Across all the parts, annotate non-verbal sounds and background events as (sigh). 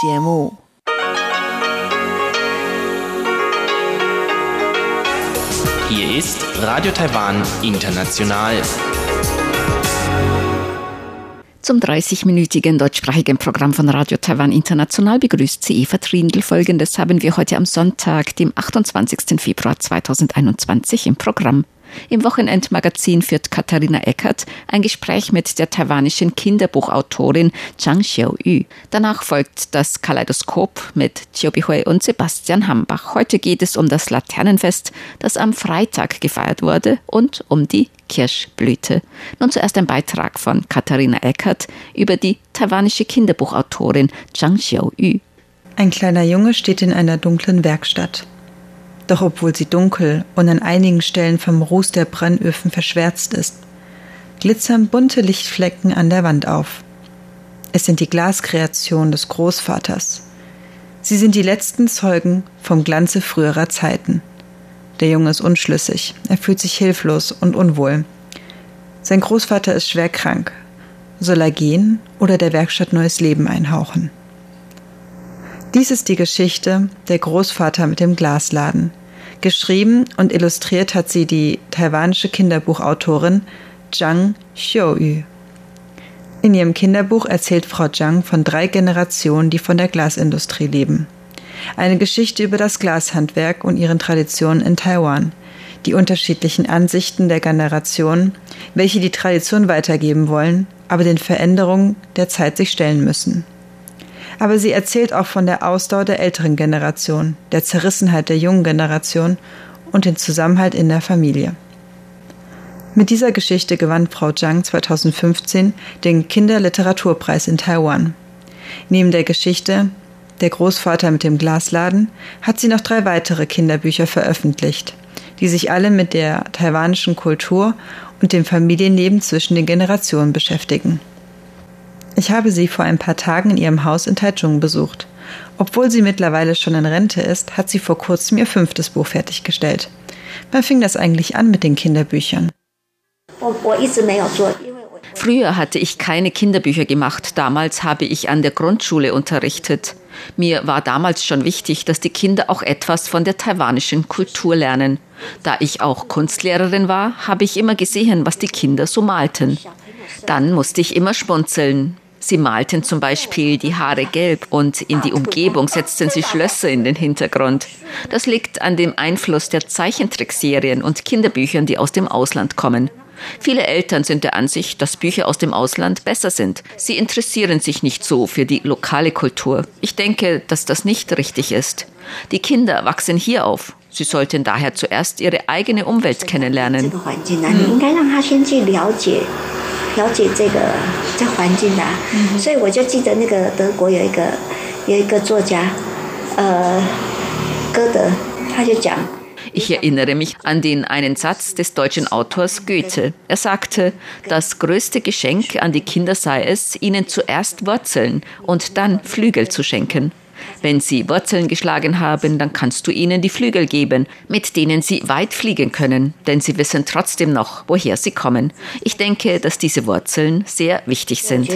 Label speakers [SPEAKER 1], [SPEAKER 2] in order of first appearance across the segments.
[SPEAKER 1] 节目。
[SPEAKER 2] Hier ist Radio Taiwan International.
[SPEAKER 3] Zum 30-minütigen deutschsprachigen Programm von Radio Taiwan International begrüßt sie Eva Trindl. Folgendes haben wir heute am Sonntag, dem 28. Februar 2021 im Programm. Im Wochenendmagazin führt Katharina Eckert ein Gespräch mit der taiwanischen Kinderbuchautorin Zhang Xiaoyu. Danach folgt das Kaleidoskop mit Chiu Bihui und Sebastian Hambach. Heute geht es um das Laternenfest, das am Freitag gefeiert wurde, und um die Kirschblüte. Nun zuerst ein Beitrag von Katharina Eckert über die taiwanische Kinderbuchautorin Zhang Xiaoyu.
[SPEAKER 4] Ein kleiner Junge steht in einer dunklen Werkstatt. Doch obwohl sie dunkel und an einigen Stellen vom Ruß der Brennöfen verschwärzt ist, glitzern bunte Lichtflecken an der Wand auf. Es sind die Glaskreationen des Großvaters. Sie sind die letzten Zeugen vom Glanze früherer Zeiten. Der Junge ist unschlüssig, er fühlt sich hilflos und unwohl. Sein Großvater ist schwer krank. Soll er gehen oder der Werkstatt neues Leben einhauchen? Dies ist die Geschichte Der Großvater mit dem Glasladen. Geschrieben und illustriert hat sie die taiwanische Kinderbuchautorin Zhang Xiuyu. In ihrem Kinderbuch erzählt Frau Zhang von drei Generationen, die von der Glasindustrie leben. Eine Geschichte über das Glashandwerk und ihren Traditionen in Taiwan, die unterschiedlichen Ansichten der Generationen, welche die Tradition weitergeben wollen, aber den Veränderungen der Zeit sich stellen müssen aber sie erzählt auch von der Ausdauer der älteren Generation, der Zerrissenheit der jungen Generation und den Zusammenhalt in der Familie. Mit dieser Geschichte gewann Frau Zhang 2015 den Kinderliteraturpreis in Taiwan. Neben der Geschichte Der Großvater mit dem Glasladen hat sie noch drei weitere Kinderbücher veröffentlicht, die sich alle mit der taiwanischen Kultur und dem Familienleben zwischen den Generationen beschäftigen. Ich habe sie vor ein paar Tagen in ihrem Haus in Taichung besucht. Obwohl sie mittlerweile schon in Rente ist, hat sie vor kurzem ihr fünftes Buch fertiggestellt. Wann fing das eigentlich an mit den Kinderbüchern?
[SPEAKER 3] Früher hatte ich keine Kinderbücher gemacht. Damals habe ich an der Grundschule unterrichtet. Mir war damals schon wichtig, dass die Kinder auch etwas von der taiwanischen Kultur lernen. Da ich auch Kunstlehrerin war, habe ich immer gesehen, was die Kinder so malten. Dann musste ich immer schmunzeln. Sie malten zum Beispiel die Haare gelb und in die Umgebung setzten sie Schlösser in den Hintergrund. Das liegt an dem Einfluss der Zeichentrickserien und Kinderbüchern, die aus dem Ausland kommen. Viele Eltern sind der Ansicht, dass Bücher aus dem Ausland besser sind. Sie interessieren sich nicht so für die lokale Kultur. Ich denke, dass das nicht richtig ist. Die Kinder wachsen hier auf. Sie sollten daher zuerst ihre eigene Umwelt kennenlernen. Mhm. 了解这个这环境的、啊，嗯、所以我就记得那个德国有一个有一个作家，呃，歌德，他就讲。Ich erinnere mich an den einen Satz des deutschen Autors Goethe. Er sagte, das größte Geschenk an die Kinder sei es, ihnen zuerst Wurzeln und dann Flügel zu schenken. Wenn sie Wurzeln geschlagen haben, dann kannst du ihnen die Flügel geben, mit denen sie weit fliegen können, denn sie wissen trotzdem noch, woher sie kommen. Ich denke, dass diese Wurzeln sehr wichtig sind.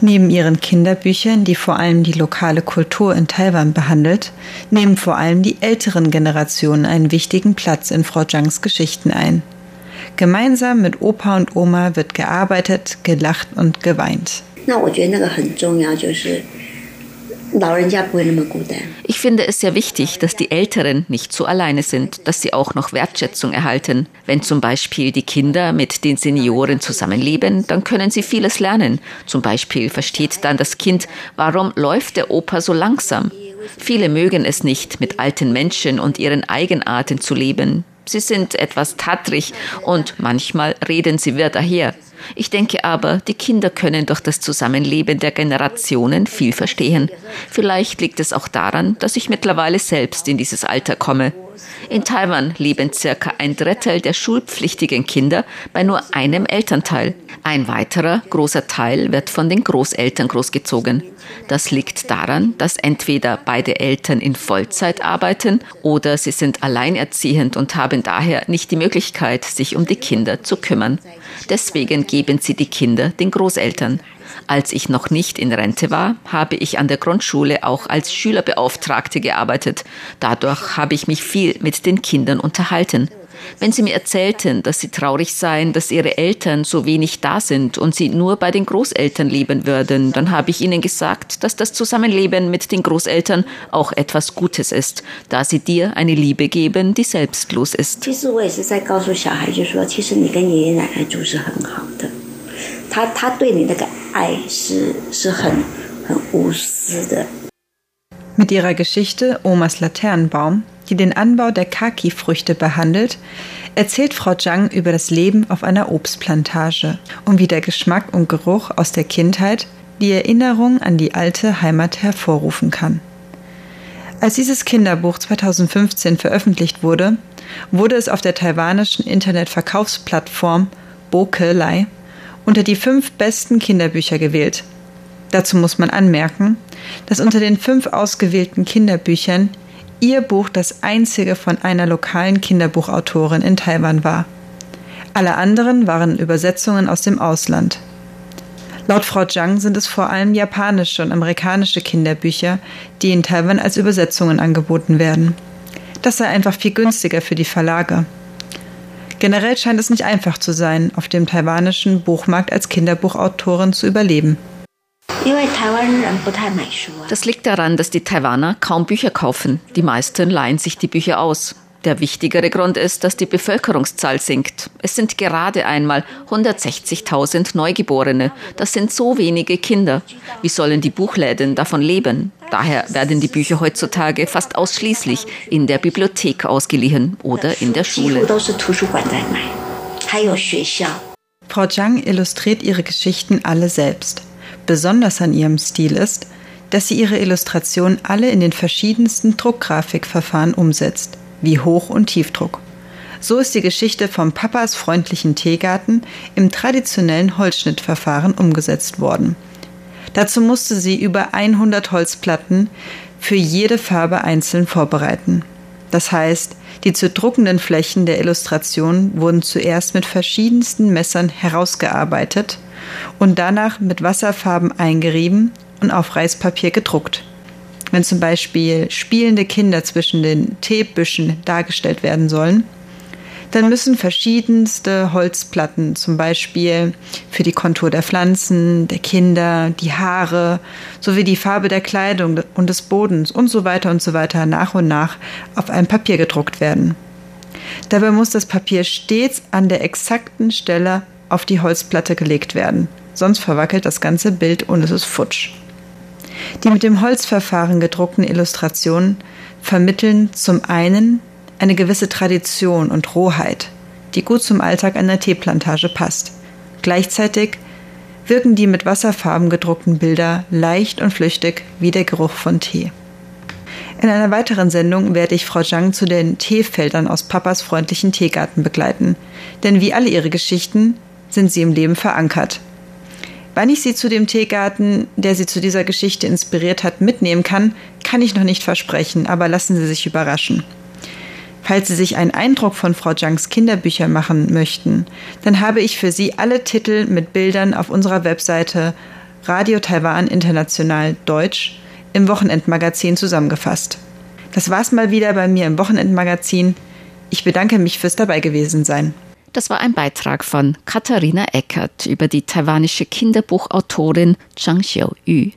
[SPEAKER 4] Neben ihren Kinderbüchern, die vor allem die lokale Kultur in Taiwan behandelt, nehmen vor allem die älteren Generationen einen wichtigen Platz in Frau Zhangs Geschichten ein. Gemeinsam mit Opa und Oma wird gearbeitet, gelacht und geweint. 那我觉得那个很重要，就是
[SPEAKER 3] ich finde es sehr wichtig, dass die Älteren nicht so alleine sind, dass sie auch noch Wertschätzung erhalten. Wenn zum Beispiel die Kinder mit den Senioren zusammenleben, dann können sie vieles lernen. Zum Beispiel versteht dann das Kind, warum läuft der Opa so langsam. Viele mögen es nicht, mit alten Menschen und ihren Eigenarten zu leben. Sie sind etwas tattrig und manchmal reden sie wirr daher. Ich denke aber, die Kinder können durch das Zusammenleben der Generationen viel verstehen. Vielleicht liegt es auch daran, dass ich mittlerweile selbst in dieses Alter komme. In Taiwan leben circa ein Drittel der schulpflichtigen Kinder bei nur einem Elternteil. Ein weiterer großer Teil wird von den Großeltern großgezogen. Das liegt daran, dass entweder beide Eltern in Vollzeit arbeiten oder sie sind alleinerziehend und haben daher nicht die Möglichkeit, sich um die Kinder zu kümmern. Deswegen geben sie die Kinder den Großeltern. Als ich noch nicht in Rente war, habe ich an der Grundschule auch als Schülerbeauftragte gearbeitet. Dadurch habe ich mich viel mit den Kindern unterhalten. Wenn sie mir erzählten, dass sie traurig seien, dass ihre Eltern so wenig da sind und sie nur bei den Großeltern leben würden, dann habe ich ihnen gesagt, dass das Zusammenleben mit den Großeltern auch etwas Gutes ist, da sie dir eine Liebe geben, die selbstlos ist.
[SPEAKER 4] Mit ihrer Geschichte Omas Laternenbaum die den Anbau der Kaki-Früchte behandelt, erzählt Frau Zhang über das Leben auf einer Obstplantage und wie der Geschmack und Geruch aus der Kindheit die Erinnerung an die alte Heimat hervorrufen kann. Als dieses Kinderbuch 2015 veröffentlicht wurde, wurde es auf der taiwanischen Internetverkaufsplattform Bokelei unter die fünf besten Kinderbücher gewählt. Dazu muss man anmerken, dass unter den fünf ausgewählten Kinderbüchern ihr Buch das einzige von einer lokalen Kinderbuchautorin in Taiwan war. Alle anderen waren Übersetzungen aus dem Ausland. Laut Frau Zhang sind es vor allem japanische und amerikanische Kinderbücher, die in Taiwan als Übersetzungen angeboten werden. Das sei einfach viel günstiger für die Verlage. Generell scheint es nicht einfach zu sein, auf dem taiwanischen Buchmarkt als Kinderbuchautorin zu überleben.
[SPEAKER 3] Das liegt daran, dass die Taiwaner kaum Bücher kaufen. Die meisten leihen sich die Bücher aus. Der wichtigere Grund ist, dass die Bevölkerungszahl sinkt. Es sind gerade einmal 160.000 Neugeborene. Das sind so wenige Kinder. Wie sollen die Buchläden davon leben? Daher werden die Bücher heutzutage fast ausschließlich in der Bibliothek ausgeliehen oder in der Schule.
[SPEAKER 4] Frau Zhang illustriert ihre Geschichten alle selbst. Besonders an ihrem Stil ist, dass sie ihre Illustrationen alle in den verschiedensten Druckgrafikverfahren umsetzt, wie Hoch- und Tiefdruck. So ist die Geschichte vom Papas freundlichen Teegarten im traditionellen Holzschnittverfahren umgesetzt worden. Dazu musste sie über 100 Holzplatten für jede Farbe einzeln vorbereiten. Das heißt, die zu druckenden Flächen der Illustration wurden zuerst mit verschiedensten Messern herausgearbeitet und danach mit Wasserfarben eingerieben und auf Reispapier gedruckt. Wenn zum Beispiel spielende Kinder zwischen den Teebüschen dargestellt werden sollen, dann müssen verschiedenste Holzplatten, zum Beispiel für die Kontur der Pflanzen, der Kinder, die Haare, sowie die Farbe der Kleidung und des Bodens und so weiter und so weiter nach und nach auf ein Papier gedruckt werden. Dabei muss das Papier stets an der exakten Stelle auf die Holzplatte gelegt werden, sonst verwackelt das ganze Bild und es ist futsch. Die mit dem Holzverfahren gedruckten Illustrationen vermitteln zum einen eine gewisse Tradition und Rohheit, die gut zum Alltag einer Teeplantage passt. Gleichzeitig wirken die mit Wasserfarben gedruckten Bilder leicht und flüchtig wie der Geruch von Tee. In einer weiteren Sendung werde ich Frau Zhang zu den Teefeldern aus Papas freundlichen Teegarten begleiten, denn wie alle ihre Geschichten sind sie im Leben verankert. Wann ich sie zu dem Teegarten, der sie zu dieser Geschichte inspiriert hat, mitnehmen kann, kann ich noch nicht versprechen, aber lassen Sie sich überraschen. Falls Sie sich einen Eindruck von Frau Zhangs Kinderbüchern machen möchten, dann habe ich für Sie alle Titel mit Bildern auf unserer Webseite Radio Taiwan International Deutsch im Wochenendmagazin zusammengefasst. Das war's mal wieder bei mir im Wochenendmagazin. Ich bedanke mich fürs dabei gewesen sein.
[SPEAKER 3] Das war ein Beitrag von Katharina Eckert über die taiwanische Kinderbuchautorin Zhang Xiaoyu.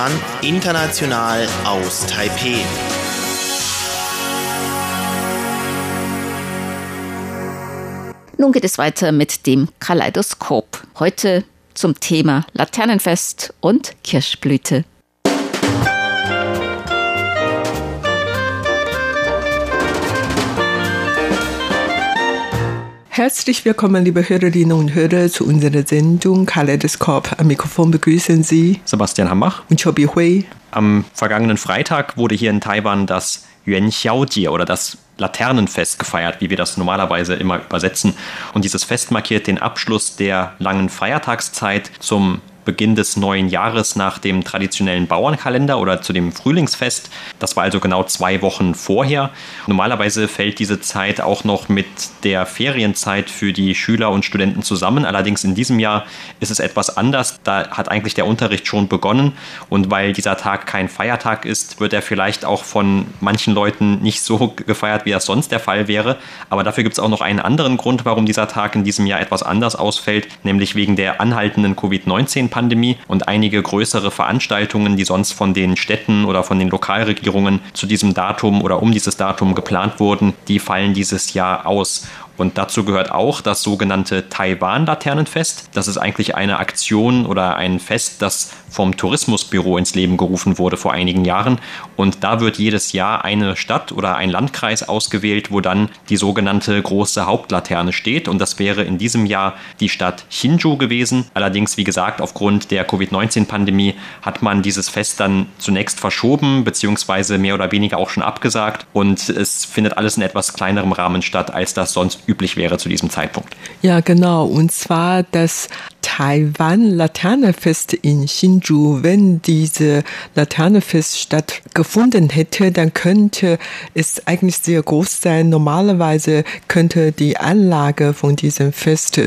[SPEAKER 2] Taiwan, international aus Taipeh.
[SPEAKER 3] Nun geht es weiter mit dem Kaleidoskop. Heute zum Thema Laternenfest und Kirschblüte.
[SPEAKER 1] Herzlich willkommen, liebe Hörerinnen und Hörer, zu unserer Sendung Kaleidoskop. Am Mikrofon begrüßen Sie
[SPEAKER 5] Sebastian Hammach
[SPEAKER 1] und Chobi Hui.
[SPEAKER 5] Am vergangenen Freitag wurde hier in Taiwan das Yuan Xiaojie oder das Laternenfest gefeiert, wie wir das normalerweise immer übersetzen. Und dieses Fest markiert den Abschluss der langen Feiertagszeit zum Beginn des neuen Jahres nach dem traditionellen Bauernkalender oder zu dem Frühlingsfest. Das war also genau zwei Wochen vorher. Normalerweise fällt diese Zeit auch noch mit der Ferienzeit für die Schüler und Studenten zusammen. Allerdings in diesem Jahr ist es etwas anders. Da hat eigentlich der Unterricht schon begonnen und weil dieser Tag kein Feiertag ist, wird er vielleicht auch von manchen Leuten nicht so (laughs) gefeiert, wie das sonst der Fall wäre. Aber dafür gibt es auch noch einen anderen Grund, warum dieser Tag in diesem Jahr etwas anders ausfällt, nämlich wegen der anhaltenden Covid-19 Pandemie und einige größere Veranstaltungen, die sonst von den Städten oder von den Lokalregierungen zu diesem Datum oder um dieses Datum geplant wurden, die fallen dieses Jahr aus. Und dazu gehört auch das sogenannte Taiwan-Laternenfest. Das ist eigentlich eine Aktion oder ein Fest, das vom Tourismusbüro ins Leben gerufen wurde vor einigen Jahren. Und da wird jedes Jahr eine Stadt oder ein Landkreis ausgewählt, wo dann die sogenannte große Hauptlaterne steht. Und das wäre in diesem Jahr die Stadt Hsinchu gewesen. Allerdings, wie gesagt, aufgrund der Covid-19-Pandemie hat man dieses Fest dann zunächst verschoben, beziehungsweise mehr oder weniger auch schon abgesagt. Und es findet alles in etwas kleinerem Rahmen statt, als das sonst üblich wäre zu diesem Zeitpunkt.
[SPEAKER 1] Ja, genau. Und zwar das Taiwan Laternefest in Hsinchu. Wenn diese Laternefest stattgefunden hätte, dann könnte es eigentlich sehr groß sein. Normalerweise könnte die Anlage von diesem Fest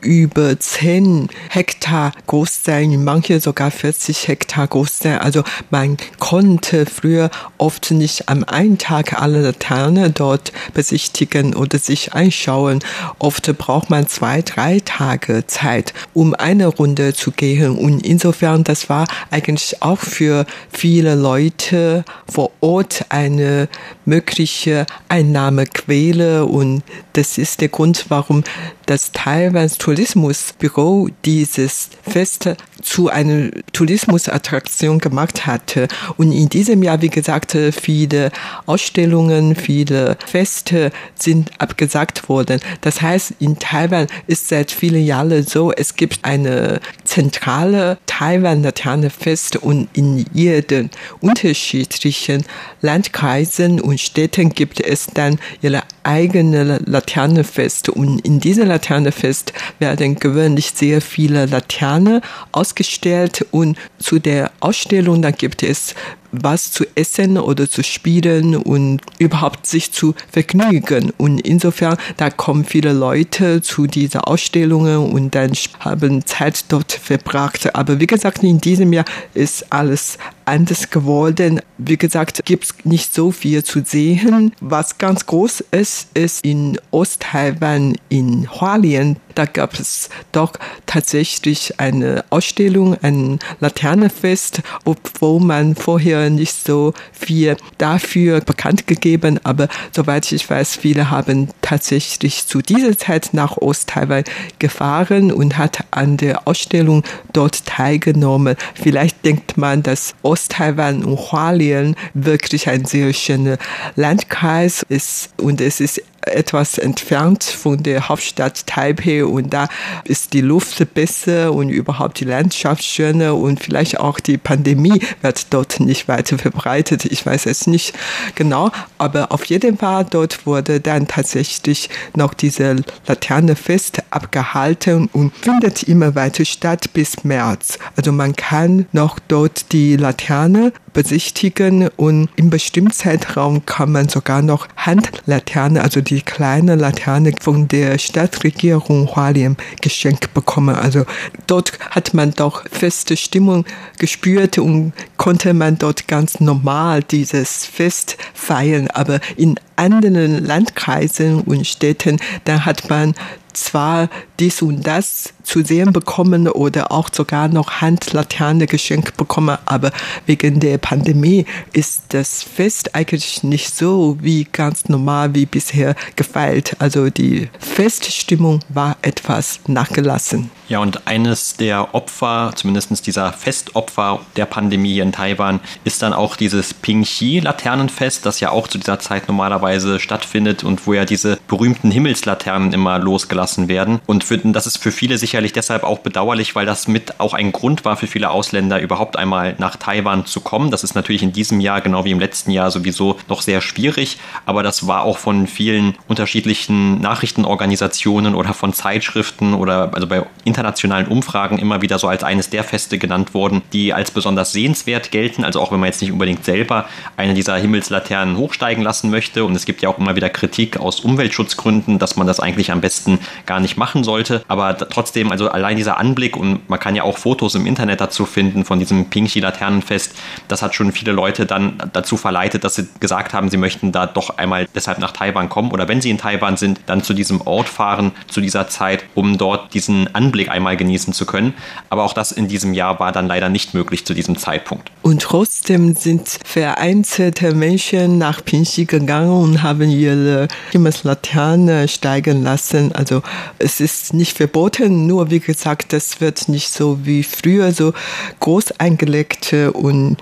[SPEAKER 1] über 10 Hektar groß sein, manche sogar 40 Hektar groß sein. Also man konnte früher oft nicht am einen Tag alle Laternen dort besichtigen oder sich anschauen. Oft braucht man zwei, drei Tage Zeit, um eine Runde zu gehen. Und insofern, das war eigentlich auch für viele Leute vor Ort eine mögliche Einnahmequelle. Und das ist der Grund, warum das Taiwans Tourismusbüro dieses Fest zu einer Tourismusattraktion gemacht hatte. Und in diesem Jahr, wie gesagt, viele Ausstellungen, viele Feste sind abgesagt worden. Das heißt, in Taiwan ist seit vielen Jahren so, es gibt eine zentrale Taiwan-Laternenfest und in jedem unterschiedlichen Landkreisen und Städten gibt es dann ihre eigene Laternenfest. Und in diesem Laternenfest werden gewöhnlich sehr viele Laternen ausgestellt und zu der Ausstellung, da gibt es was zu essen oder zu spielen und überhaupt sich zu vergnügen. Und insofern, da kommen viele Leute zu diesen Ausstellungen und dann haben Zeit dort verbracht. Aber wie gesagt, in diesem Jahr ist alles anders geworden. Wie gesagt, gibt es nicht so viel zu sehen. Was ganz groß ist, ist in Osttaiwan in Hualien. Da gab es doch tatsächlich eine Ausstellung, ein Laternenfest, obwohl man vorher nicht so viel dafür bekannt gegeben. Aber soweit ich weiß, viele haben tatsächlich zu dieser Zeit nach Osttaiwan gefahren und hat an der Ausstellung dort teilgenommen. Vielleicht denkt man, dass Osttaiwan und Hualien wirklich ein sehr schöner Landkreis ist und es ist etwas entfernt von der Hauptstadt Taipei und da ist die Luft besser und überhaupt die Landschaft schöner und vielleicht auch die Pandemie wird dort nicht weiter verbreitet. Ich weiß es nicht genau, aber auf jeden Fall dort wurde dann tatsächlich noch diese Laternefest abgehalten und findet immer weiter statt bis März. Also man kann noch dort die Laterne besichtigen und im bestimmten Zeitraum kann man sogar noch Handlaterne, also die kleine Laterne von der Stadtregierung Hualien geschenkt bekommen. Also dort hat man doch feste Stimmung gespürt und konnte man dort ganz normal dieses Fest feiern. Aber in anderen Landkreisen und Städten, da hat man zwar dies und das zu sehen bekommen oder auch sogar noch Handlaterne geschenkt bekommen. Aber wegen der Pandemie ist das Fest eigentlich nicht so wie ganz normal wie bisher gefeilt. Also die Feststimmung war etwas nachgelassen.
[SPEAKER 5] Ja, und eines der Opfer, zumindest dieser Festopfer der Pandemie hier in Taiwan, ist dann auch dieses Pingxi-Laternenfest, das ja auch zu dieser Zeit normalerweise stattfindet und wo ja diese berühmten Himmelslaternen immer losgelassen werden. Und für, das ist für viele sicherlich deshalb auch bedauerlich, weil das mit auch ein Grund war für viele Ausländer, überhaupt einmal nach Taiwan zu kommen. Das ist natürlich in diesem Jahr, genau wie im letzten Jahr, sowieso noch sehr schwierig, aber das war auch von vielen unterschiedlichen Nachrichtenorganisationen oder von Zeitschriften oder also bei internationalen Umfragen immer wieder so als eines der Feste genannt worden, die als besonders sehenswert gelten. Also auch wenn man jetzt nicht unbedingt selber eine dieser Himmelslaternen hochsteigen lassen möchte. Und es gibt ja auch immer wieder Kritik aus Umweltschutzgründen, dass man das eigentlich am besten gar nicht machen sollte. Aber trotzdem, also allein dieser Anblick und man kann ja auch Fotos im Internet dazu finden von diesem Pingxi-Laternenfest, das hat schon viele Leute dann dazu verleitet, dass sie gesagt haben, sie möchten da doch einmal deshalb nach Taiwan kommen oder wenn sie in Taiwan sind, dann zu diesem Ort fahren zu dieser Zeit, um dort diesen Anblick einmal genießen zu können. Aber auch das in diesem Jahr war dann leider nicht möglich zu diesem Zeitpunkt.
[SPEAKER 1] Und trotzdem sind vereinzelte Menschen nach Pinxi gegangen und haben ihre Himmelslaterne steigen lassen. Also es ist nicht verboten, nur wie gesagt, das wird nicht so wie früher so groß eingelegt und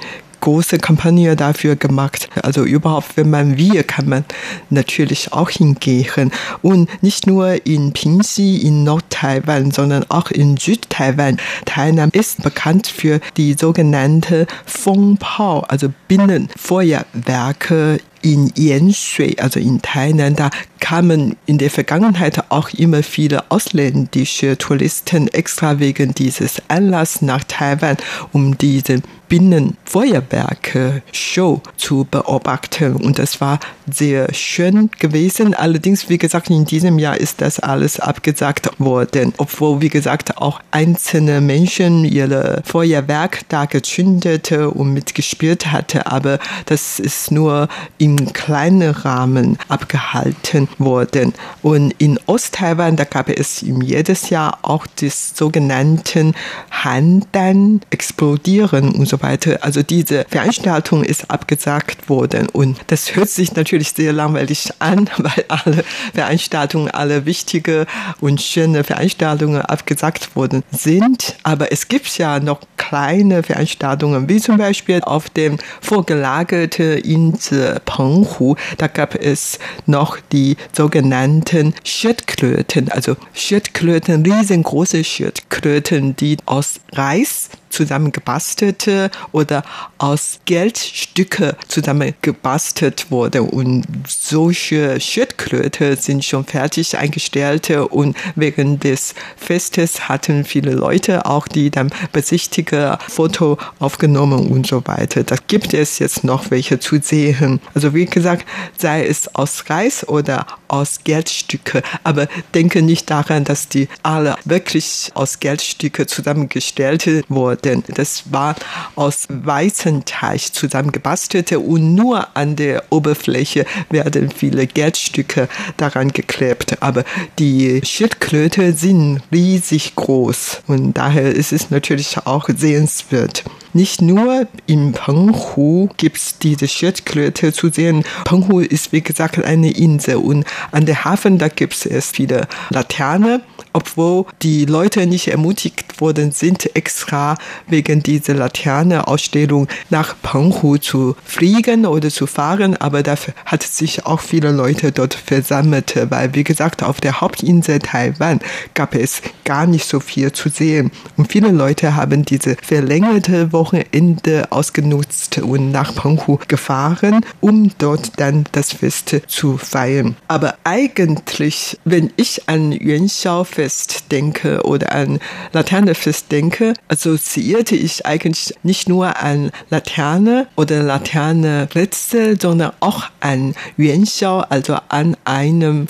[SPEAKER 1] große Kampagne dafür gemacht. Also überhaupt, wenn man will, kann man natürlich auch hingehen. Und nicht nur in Pingxi, in Nord-Taiwan, sondern auch in Süd-Taiwan. Tainan ist bekannt für die sogenannte Fengpao, also Binnenfeuerwerke in Yanshui, also in Tainan, da kamen in der Vergangenheit auch immer viele ausländische Touristen extra wegen dieses Anlass nach Taiwan, um diese Binnenfeuerwerke-Show zu beobachten. Und das war sehr schön gewesen. Allerdings, wie gesagt, in diesem Jahr ist das alles abgesagt worden, obwohl, wie gesagt, auch einzelne Menschen ihre Feuerwerk da gezündet und mitgespielt hatte. Aber das ist nur im kleinen Rahmen abgehalten worden. Und in Osttaiwan, da gab es jedes Jahr auch das sogenannten Handan explodieren und so weiter. Also diese Veranstaltung ist abgesagt worden. Und das hört sich natürlich sehr langweilig an, (laughs) weil alle Veranstaltungen, alle wichtige und schöne Veranstaltungen abgesagt worden sind. Aber es gibt ja noch kleine Veranstaltungen, wie zum Beispiel auf dem vorgelagerten Insel Penghu. Da gab es noch die sogenannten Schildkröten, also Schildkröten, riesengroße Schildkröten, die aus Reis zusammengebastelte oder aus Geldstücke zusammengebastelt wurde. Und solche Schildkröte sind schon fertig eingestellt und wegen des Festes hatten viele Leute auch, die dann besichtige Foto aufgenommen und so weiter. Da gibt es jetzt noch welche zu sehen. Also wie gesagt, sei es aus Reis oder aus Geldstücke, aber denke nicht daran, dass die alle wirklich aus Geldstücke zusammengestellt wurden denn das war aus Weizenteig zusammengebastelte und nur an der Oberfläche werden viele Geldstücke daran geklebt. Aber die Schildkröte sind riesig groß und daher ist es natürlich auch sehenswert. Nicht nur in Penghu gibt es diese Schildkröte zu sehen. Penghu ist wie gesagt eine Insel und an der Hafen da gibt es viele Laternen, obwohl die Leute nicht ermutigt worden sind, extra wegen dieser Laterne-Ausstellung nach Penghu zu fliegen oder zu fahren, aber dafür hat sich auch viele Leute dort versammelt, weil wie gesagt auf der Hauptinsel Taiwan gab es gar nicht so viel zu sehen und viele Leute haben diese verlängerte Woche Wochenende ausgenutzt und nach Penghu gefahren, um dort dann das Fest zu feiern. Aber eigentlich, wenn ich an Yuanxiao-Fest denke oder an Laternefest denke, assoziierte ich eigentlich nicht nur an Laterne oder Laterne-Rätsel, sondern auch an Yuanxiao, also an einem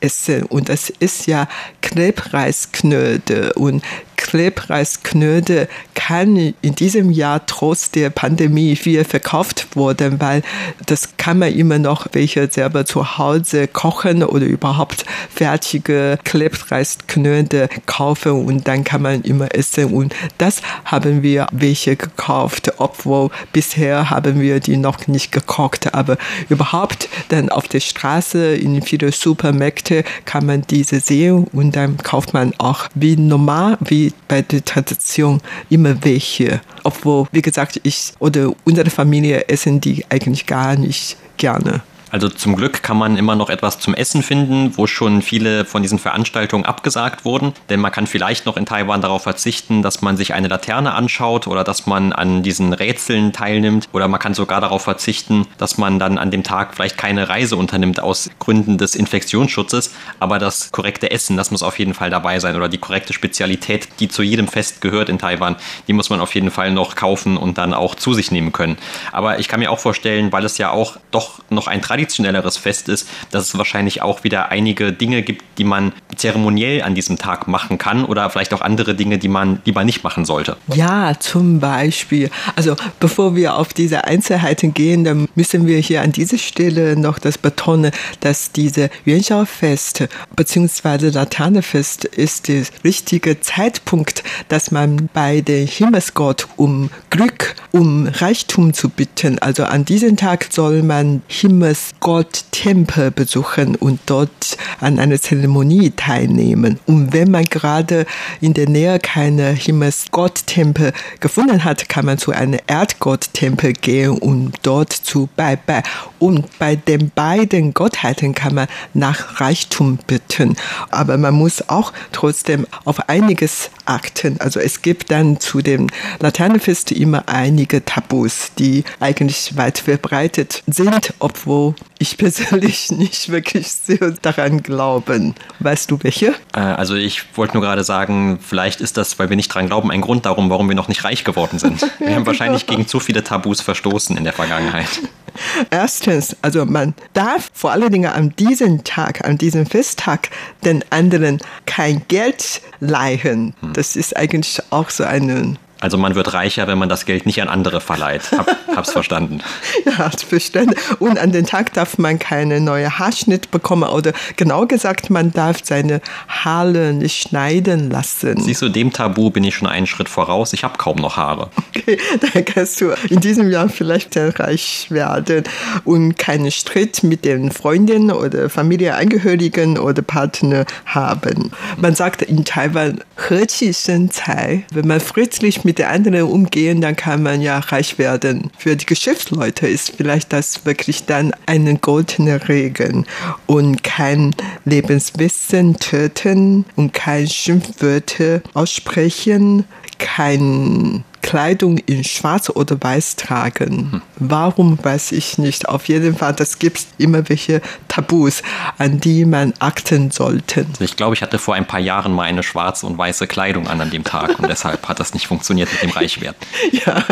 [SPEAKER 1] Festessen. Und das ist ja Knebreisknödel und Klebreisknödel kann in diesem Jahr trotz der Pandemie viel verkauft worden, weil das kann man immer noch welche selber zu Hause kochen oder überhaupt fertige Klebreisknödel kaufen. Und dann kann man immer essen. Und das haben wir welche gekauft, obwohl bisher haben wir die noch nicht gekocht, aber überhaupt dann auf der Straße in viele Supermärkte kann man diese sehen und dann kauft man auch wie normal, wie bei der Tradition immer welche. Obwohl, wie gesagt, ich oder unsere Familie essen die eigentlich gar nicht gerne.
[SPEAKER 5] Also zum Glück kann man immer noch etwas zum Essen finden, wo schon viele von diesen Veranstaltungen abgesagt wurden. Denn man kann vielleicht noch in Taiwan darauf verzichten, dass man sich eine Laterne anschaut oder dass man an diesen Rätseln teilnimmt. Oder man kann sogar darauf verzichten, dass man dann an dem Tag vielleicht keine Reise unternimmt aus Gründen des Infektionsschutzes. Aber das korrekte Essen, das muss auf jeden Fall dabei sein. Oder die korrekte Spezialität, die zu jedem Fest gehört in Taiwan, die muss man auf jeden Fall noch kaufen und dann auch zu sich nehmen können. Aber ich kann mir auch vorstellen, weil es ja auch doch noch ein Tradition traditionelleres Fest ist, dass es wahrscheinlich auch wieder einige Dinge gibt, die man zeremoniell an diesem Tag machen kann oder vielleicht auch andere Dinge, die man lieber nicht machen sollte.
[SPEAKER 1] Ja, zum Beispiel. Also bevor wir auf diese Einzelheiten gehen, dann müssen wir hier an dieser Stelle noch das betonen, dass diese Yuanxiao-Fest bzw. Laternefest ist der richtige Zeitpunkt, dass man bei dem Himmelsgott um Glück, um Reichtum zu bitten. Also an diesem Tag soll man Himmels Gottempel besuchen und dort an einer Zeremonie teilnehmen. Und wenn man gerade in der Nähe keine Himmelsgotttempel gefunden hat, kann man zu einem Erdgotttempel gehen und dort zu Beibai. Und bei den beiden Gottheiten kann man nach Reichtum bitten. Aber man muss auch trotzdem auf einiges achten. Also es gibt dann zu dem Laternenfest immer einige Tabus, die eigentlich weit verbreitet sind, obwohl ich (laughs) persönlich nicht wirklich sehr daran glauben. Weißt du welche?
[SPEAKER 5] Äh, also ich wollte nur gerade sagen, vielleicht ist das, weil wir nicht daran glauben, ein Grund darum, warum wir noch nicht reich geworden sind. (laughs) Wir haben wahrscheinlich gegen zu viele Tabus verstoßen in der Vergangenheit. (laughs)
[SPEAKER 1] Erstens, also man darf vor allen Dingen an diesem Tag, an diesem Festtag, den anderen kein Geld leihen. Hm. Das ist eigentlich auch so eine
[SPEAKER 5] also man wird reicher, wenn man das Geld nicht an andere verleiht. Hab, (laughs) hab's verstanden.
[SPEAKER 1] ja, verstanden. Und an den Tag darf man keine neue Haarschnitt bekommen oder genau gesagt, man darf seine Haare nicht schneiden lassen.
[SPEAKER 5] Siehst du, dem Tabu bin ich schon einen Schritt voraus. Ich habe kaum noch Haare.
[SPEAKER 1] Okay, (laughs) dann kannst du in diesem Jahr vielleicht sehr reich werden und keinen Streit mit den Freunden oder Familienangehörigen oder Partner haben. Man sagt in Taiwan, 和气生财. Wenn man friedlich mit mit der anderen umgehen, dann kann man ja reich werden. Für die Geschäftsleute ist vielleicht das wirklich dann eine goldene Regel und kein Lebenswissen töten und kein Schimpfwörter aussprechen, kein Kleidung in Schwarz oder Weiß tragen. Warum weiß ich nicht. Auf jeden Fall, das gibt immer welche Tabus, an die man achten sollte.
[SPEAKER 5] Ich glaube, ich hatte vor ein paar Jahren mal eine schwarze und weiße Kleidung an an dem Tag und (laughs) deshalb hat das nicht funktioniert mit dem Reichwerden. (laughs)
[SPEAKER 1] Ja,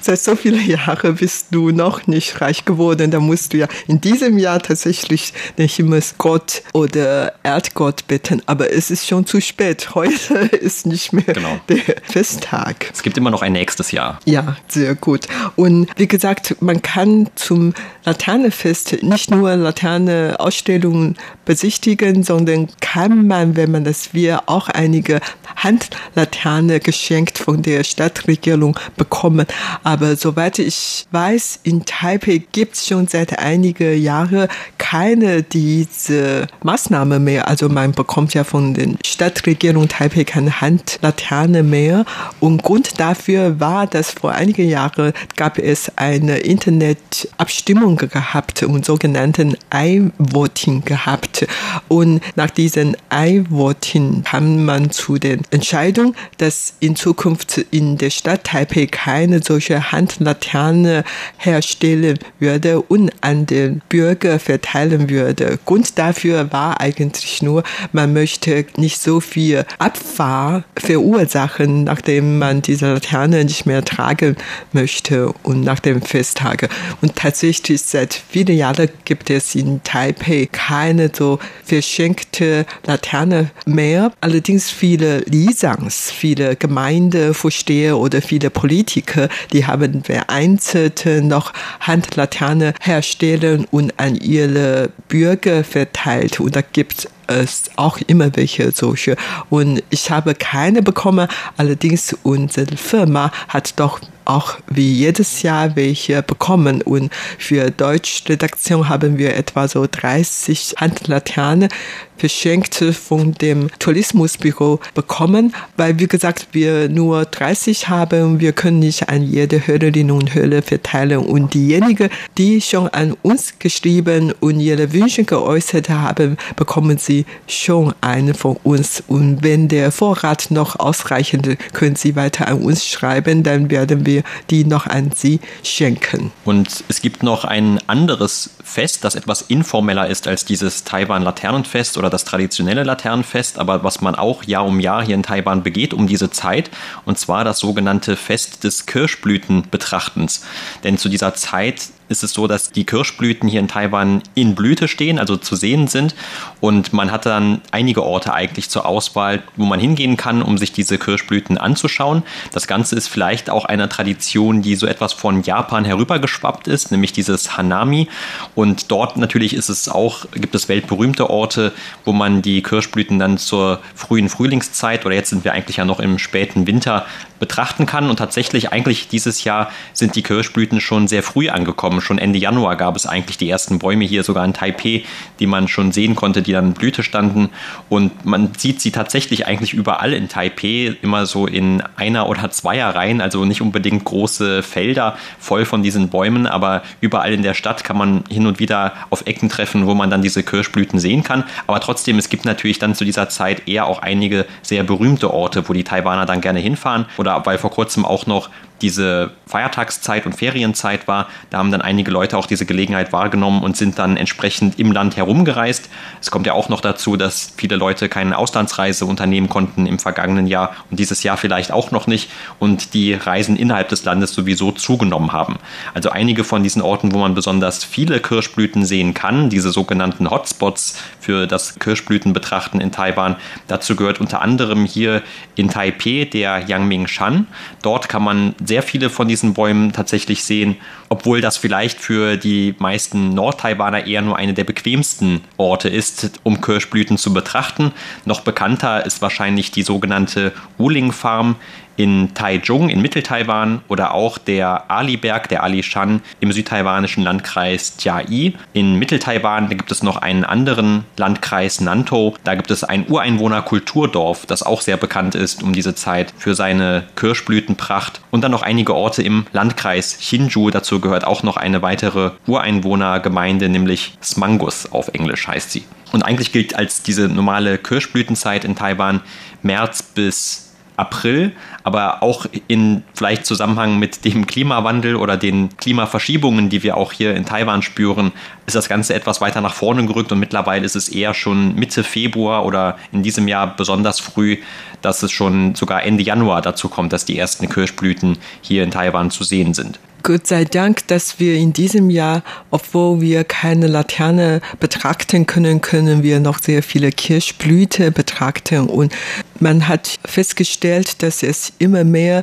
[SPEAKER 1] seit so vielen Jahren bist du noch nicht reich geworden. Da musst du ja in diesem Jahr tatsächlich den Himmelsgott oder Erdgott bitten. Aber es ist schon zu spät. Heute (laughs) ist nicht mehr genau. der (laughs) Festtag.
[SPEAKER 5] Es gibt immer noch ein nächstes Jahr.
[SPEAKER 1] Ja, sehr gut. Und wie gesagt, man kann zum Laternefest nicht nur Laterne-Ausstellungen besichtigen, sondern kann man, wenn man das will, auch einige Handlaterne geschenkt von der Stadtregierung bekommen. Aber soweit ich weiß, in Taipei gibt es schon seit einigen Jahren keine diese Maßnahme mehr. Also man bekommt ja von der Stadtregierung Taipei keine Handlaterne mehr. Und Grund dafür war, dass vor einigen Jahren gab es eine Internetabstimmung gehabt und sogenannten iVoting gehabt. Und nach diesem iVoting kam man zu der Entscheidung, dass in Zukunft in der Stadt Taipei keine solche Handlaterne herstellen würde und an den Bürger verteilen verteilen würde. Grund dafür war eigentlich nur, man möchte nicht so viel Abfahr verursachen, nachdem man diese Laterne nicht mehr tragen möchte und nach dem Festtage. Und tatsächlich seit vielen Jahren gibt es in Taipei keine so verschenkte Laterne mehr. Allerdings viele Lisangs, viele Gemeindevorsteher oder viele Politiker, die haben vereinzelt noch Handlaterne herstellen und an ihre Bürger verteilt. Und da gibt es auch immer welche solche. Und ich habe keine bekommen. Allerdings unsere Firma hat doch auch wie jedes Jahr welche bekommen. Und für Deutschredaktion haben wir etwa so 30 Handlaternen verschenkt von dem Tourismusbüro bekommen, weil wie gesagt, wir nur 30 haben. Wir können nicht an jede Hörerin und Hörer verteilen. Und diejenigen, die schon an uns geschrieben und ihre Wünsche geäußert haben, bekommen sie schon eine von uns. Und wenn der Vorrat noch ausreichend, können sie weiter an uns schreiben, dann werden wir wir die noch an Sie schenken.
[SPEAKER 5] Und es gibt noch ein anderes Fest, das etwas informeller ist als dieses Taiwan-Laternenfest oder das traditionelle Laternenfest, aber was man auch Jahr um Jahr hier in Taiwan begeht um diese Zeit, und zwar das sogenannte Fest des Kirschblütenbetrachtens. Denn zu dieser Zeit ist es so, dass die Kirschblüten hier in Taiwan in Blüte stehen, also zu sehen sind. Und man hat dann einige Orte eigentlich zur Auswahl, wo man hingehen kann, um sich diese Kirschblüten anzuschauen. Das Ganze ist vielleicht auch eine Tradition, die so etwas von Japan herübergeschwappt ist, nämlich dieses Hanami. Und dort natürlich ist es auch, gibt es weltberühmte Orte, wo man die Kirschblüten dann zur frühen Frühlingszeit oder jetzt sind wir eigentlich ja noch im späten Winter betrachten kann. Und tatsächlich eigentlich dieses Jahr sind die Kirschblüten schon sehr früh angekommen. Schon Ende Januar gab es eigentlich die ersten Bäume hier sogar in Taipei, die man schon sehen konnte, die dann in Blüte standen. Und man sieht sie tatsächlich eigentlich überall in Taipei, immer so in einer oder zweier Reihen, also nicht unbedingt große Felder voll von diesen Bäumen, aber überall in der Stadt kann man hin und wieder auf Ecken treffen, wo man dann diese Kirschblüten sehen kann. Aber trotzdem, es gibt natürlich dann zu dieser Zeit eher auch einige sehr berühmte Orte, wo die Taiwaner dann gerne hinfahren. Oder weil vor kurzem auch noch diese Feiertagszeit und Ferienzeit war, da haben dann einige Leute auch diese Gelegenheit wahrgenommen und sind dann entsprechend im Land herumgereist. Es kommt ja auch noch dazu, dass viele Leute keine Auslandsreise unternehmen konnten im vergangenen Jahr und dieses Jahr vielleicht auch noch nicht und die Reisen innerhalb des Landes sowieso zugenommen haben. Also einige von diesen Orten, wo man besonders viele Kirschblüten sehen kann, diese sogenannten Hotspots für das Kirschblütenbetrachten in Taiwan, dazu gehört unter anderem hier in Taipei der Yangming Shan. Dort kann man sehr viele von diesen Bäumen tatsächlich sehen, obwohl das vielleicht für die meisten Nordtaiwaner eher nur eine der bequemsten Orte ist, um Kirschblüten zu betrachten. Noch bekannter ist wahrscheinlich die sogenannte Wuling Farm in Taichung in Mitteltaiwan oder auch der Ali-Berg, der Ali-Shan im südtaiwanischen Landkreis Jiai. In Mitteltaiwan gibt es noch einen anderen Landkreis Nantou. Da gibt es ein Ureinwohner-Kulturdorf, das auch sehr bekannt ist um diese Zeit für seine Kirschblütenpracht. Und dann noch einige Orte im Landkreis Hsinchu. Dazu gehört auch noch eine weitere Ureinwohnergemeinde, nämlich Smangus auf Englisch heißt sie. Und eigentlich gilt als diese normale Kirschblütenzeit in Taiwan März bis April, aber auch in vielleicht Zusammenhang mit dem Klimawandel oder den Klimaverschiebungen, die wir auch hier in Taiwan spüren, ist das Ganze etwas weiter nach vorne gerückt und mittlerweile ist es eher schon Mitte Februar oder in diesem Jahr besonders früh, dass es schon sogar Ende Januar dazu kommt, dass die ersten Kirschblüten hier in Taiwan zu sehen sind.
[SPEAKER 1] Gott sei Dank, dass wir in diesem Jahr, obwohl wir keine Laterne betrachten können, können wir noch sehr viele Kirschblüte betrachten. Und man hat festgestellt, dass es immer mehr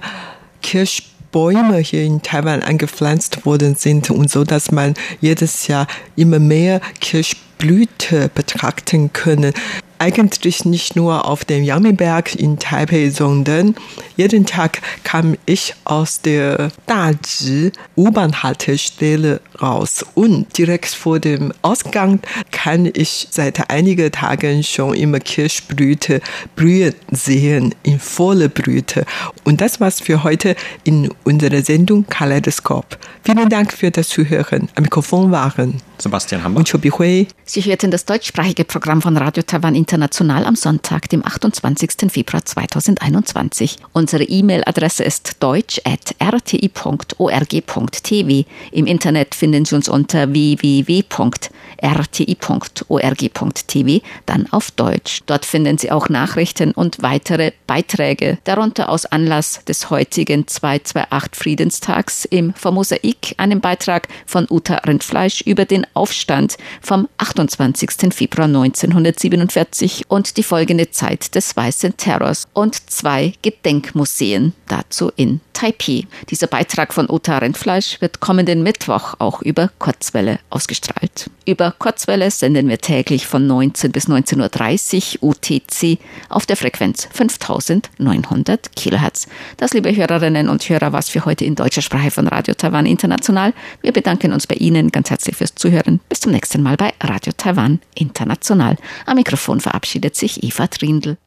[SPEAKER 1] Kirschbäume hier in Taiwan angepflanzt worden sind und so, dass man jedes Jahr immer mehr Kirschblüte betrachten können eigentlich nicht nur auf dem Yangmiberg in Taipei, sondern jeden Tag kam ich aus der Dazhi U-Bahn-Haltestelle raus und direkt vor dem Ausgang kann ich seit einigen Tagen schon immer Kirschblüte blühen sehen, in voller Blüte. Und das war's für heute in unserer Sendung Kaleidoskop. Vielen Dank für das Zuhören. Am Mikrofon waren
[SPEAKER 5] Sebastian Hammer
[SPEAKER 1] und Chobi Hui.
[SPEAKER 3] Sie hörten das deutschsprachige Programm von Radio Taiwan International am Sonntag, dem 28. Februar 2021. Unsere E-Mail-Adresse ist deutsch.rti.org.tv. Im Internet finden Sie uns unter www.rti.org.tv rti.org.tv, dann auf Deutsch. Dort finden Sie auch Nachrichten und weitere Beiträge, darunter aus Anlass des heutigen 228 Friedenstags im Formosaik, einem Beitrag von Uta Rindfleisch über den Aufstand vom 28. Februar 1947 und die folgende Zeit des Weißen Terrors und zwei Gedenkmuseen dazu in Taipei. Dieser Beitrag von Uta Rindfleisch wird kommenden Mittwoch auch über Kurzwelle ausgestrahlt. Über Kurzwelle senden wir täglich von 19 bis 19.30 Uhr UTC auf der Frequenz 5900 Kilohertz. Das, liebe Hörerinnen und Hörer, was für heute in deutscher Sprache von Radio Taiwan International. Wir bedanken uns bei Ihnen ganz herzlich fürs Zuhören. Bis zum nächsten Mal bei Radio Taiwan International. Am Mikrofon verabschiedet sich Eva Trindl.